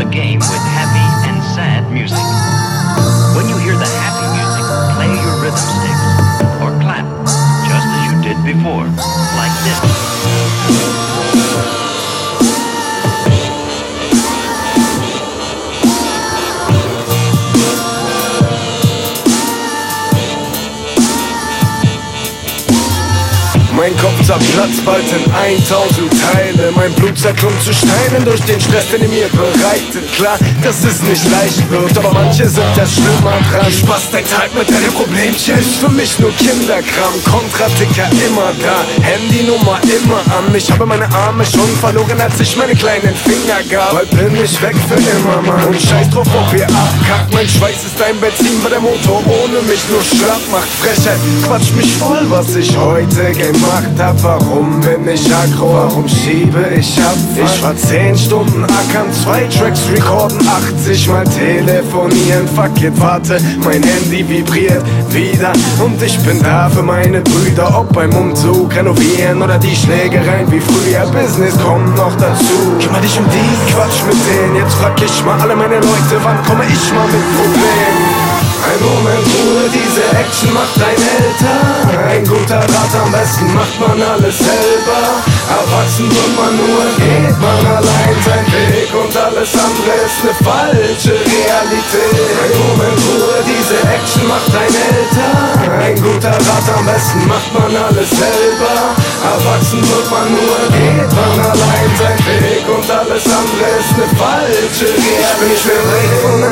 A game with happy and sad music. When you hear the happy music, play your rhythm sticks or clap just as you did before. Mein Kopf zerplatzt bald in 1000 Teile. Mein Blut zerklumpt zu Steinen durch den Stress, den ihr mir bereitet. Klar, dass es nicht leicht wird, aber manche sind ja schlimmer dran. Spaß dein Tag mit deinem Problemchen. Ist für mich nur Kinderkram, Kontraticker immer da. Handynummer immer an. Ich habe meine Arme schon verloren, als ich meine kleinen Finger gab. Bald bin ich weg für immer, Mann. Und scheiß drauf, ob ihr abkackt. Mein Schweiß ist ein Benzin, weil der Motor ohne mich nur schlapp macht. Frechheit, quatsch mich voll, was ich heute gemacht hab Warum bin ich aggro, warum schiebe ich ab? Ich war 10 Stunden ackern, zwei Tracks recorden 80 mal telefonieren, fuck it, warte Mein Handy vibriert wieder. Und ich bin da für meine Brüder Ob beim Umzug, renovieren oder die Schlägereien wie früher. Business kommt noch dazu. Kümmer dich um die Quatsch mit denen. Jetzt frag ich mal alle meine Leute, wann komme ich mal mit Problemen? Ein Moment Ruhe, diese Action macht ein älter Ein guter Rat, am besten macht man alles selber. Erwachsen wird man nur, geht man allein sein Weg Und alles andere ist ne falsche Realität. Ein Moment Ruhe, diese Action macht ein älter. Ein guter Rat, am besten macht man alles selber. Erwachsen wird man nur, geht man allein sein Weg Und alles andere ist ne falsche Realität. Ich bin schwer von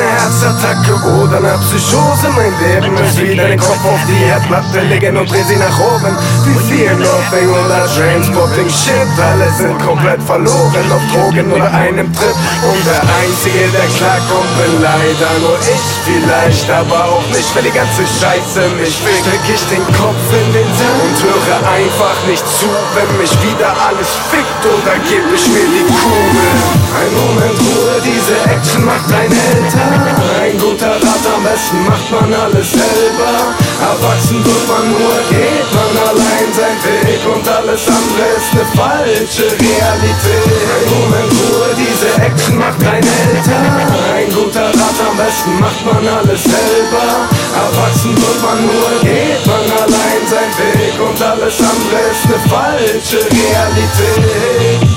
oder einer Psychose Mein Leben ist wieder den Kopf auf die Erdplatte legen und dreh sie nach oben. Wie viel Nothing oder Transporting Shit Alle sind komplett verloren auf Drogen oder einem Trip. Und der Einzige, der klarkommt, bin leider nur ich Vielleicht aber auch nicht, wenn die ganze Scheiße mich fickt. Steck ich den Kopf in den Sand und höre einfach nicht zu Wenn mich wieder alles fickt. Oder geb ich mir die Kugel. Ein Moment Ruhe, diese Action macht ein älter Ein guter Rat am besten macht man alles selber. Erwachsen wird man nur, geht man allein sein Weg Und alles andere ist ne falsche Realität. Ein Moment Ruhe, diese Action macht ein älter. Ein guter Rat am besten macht man alles selber. Erwachsen wird man nur, geht man allein sein Weg Und alles andere ist ne falsche Realität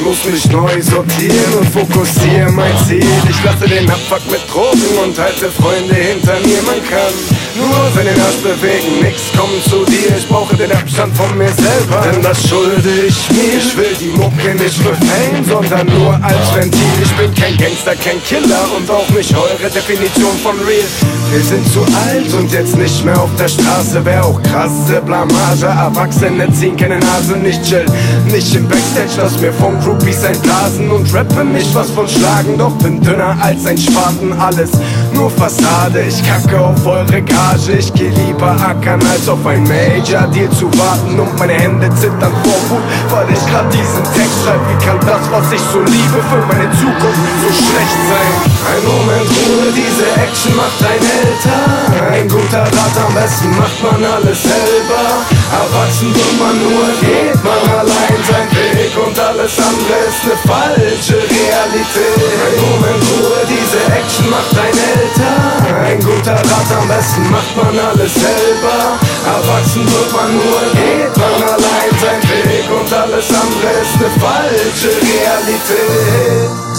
Ich muss mich neu sortieren und fokussieren mein Ziel. Ich lasse den Abfuck mit Drogen und halte Freunde hinter mir. Man kann nur seinen Arsch bewegen, nix kommt zu dir. Ich brauche den Abstand von mir selber, denn das schulde ich mir. Ich will die Mucke nicht für Fame, sondern nur als Ventil. Ich bin kein Gangster, kein Killer und auch nicht eure Definition von real. Wir sind zu alt und jetzt nicht mehr auf der Straße. Wär auch krasse Blamage. Erwachsene ziehen keine Nase, nicht chill. Nicht im Backstage, lass mir von Groupies einblasen und rappe nicht was von Schlagen. Doch bin dünner als ein Spaten, alles nur Fassade. Ich kacke auf eure Gage. Ich geh lieber ackern, als auf ein Major-Deal zu warten. Und meine Hände zittern vor Wut, weil ich grad diesen Text schreib. Wie kann das, was ich so liebe, für meine Zukunft so schlecht sein? Ein Moment Ruhe, diese Action macht ein älter. Ein guter Rat, am besten macht man alles selber. Erwachsen wird man nur, geht man allein sein Weg. Und alles andere ist ne falsche Realität. Ein Moment Ruhe, diese Action macht ein älter. Ein guter Rat, am besten macht man alles selber. Erwachsen wird man nur, geht man allein sein Weg. Und alles andere ist ne falsche Realität.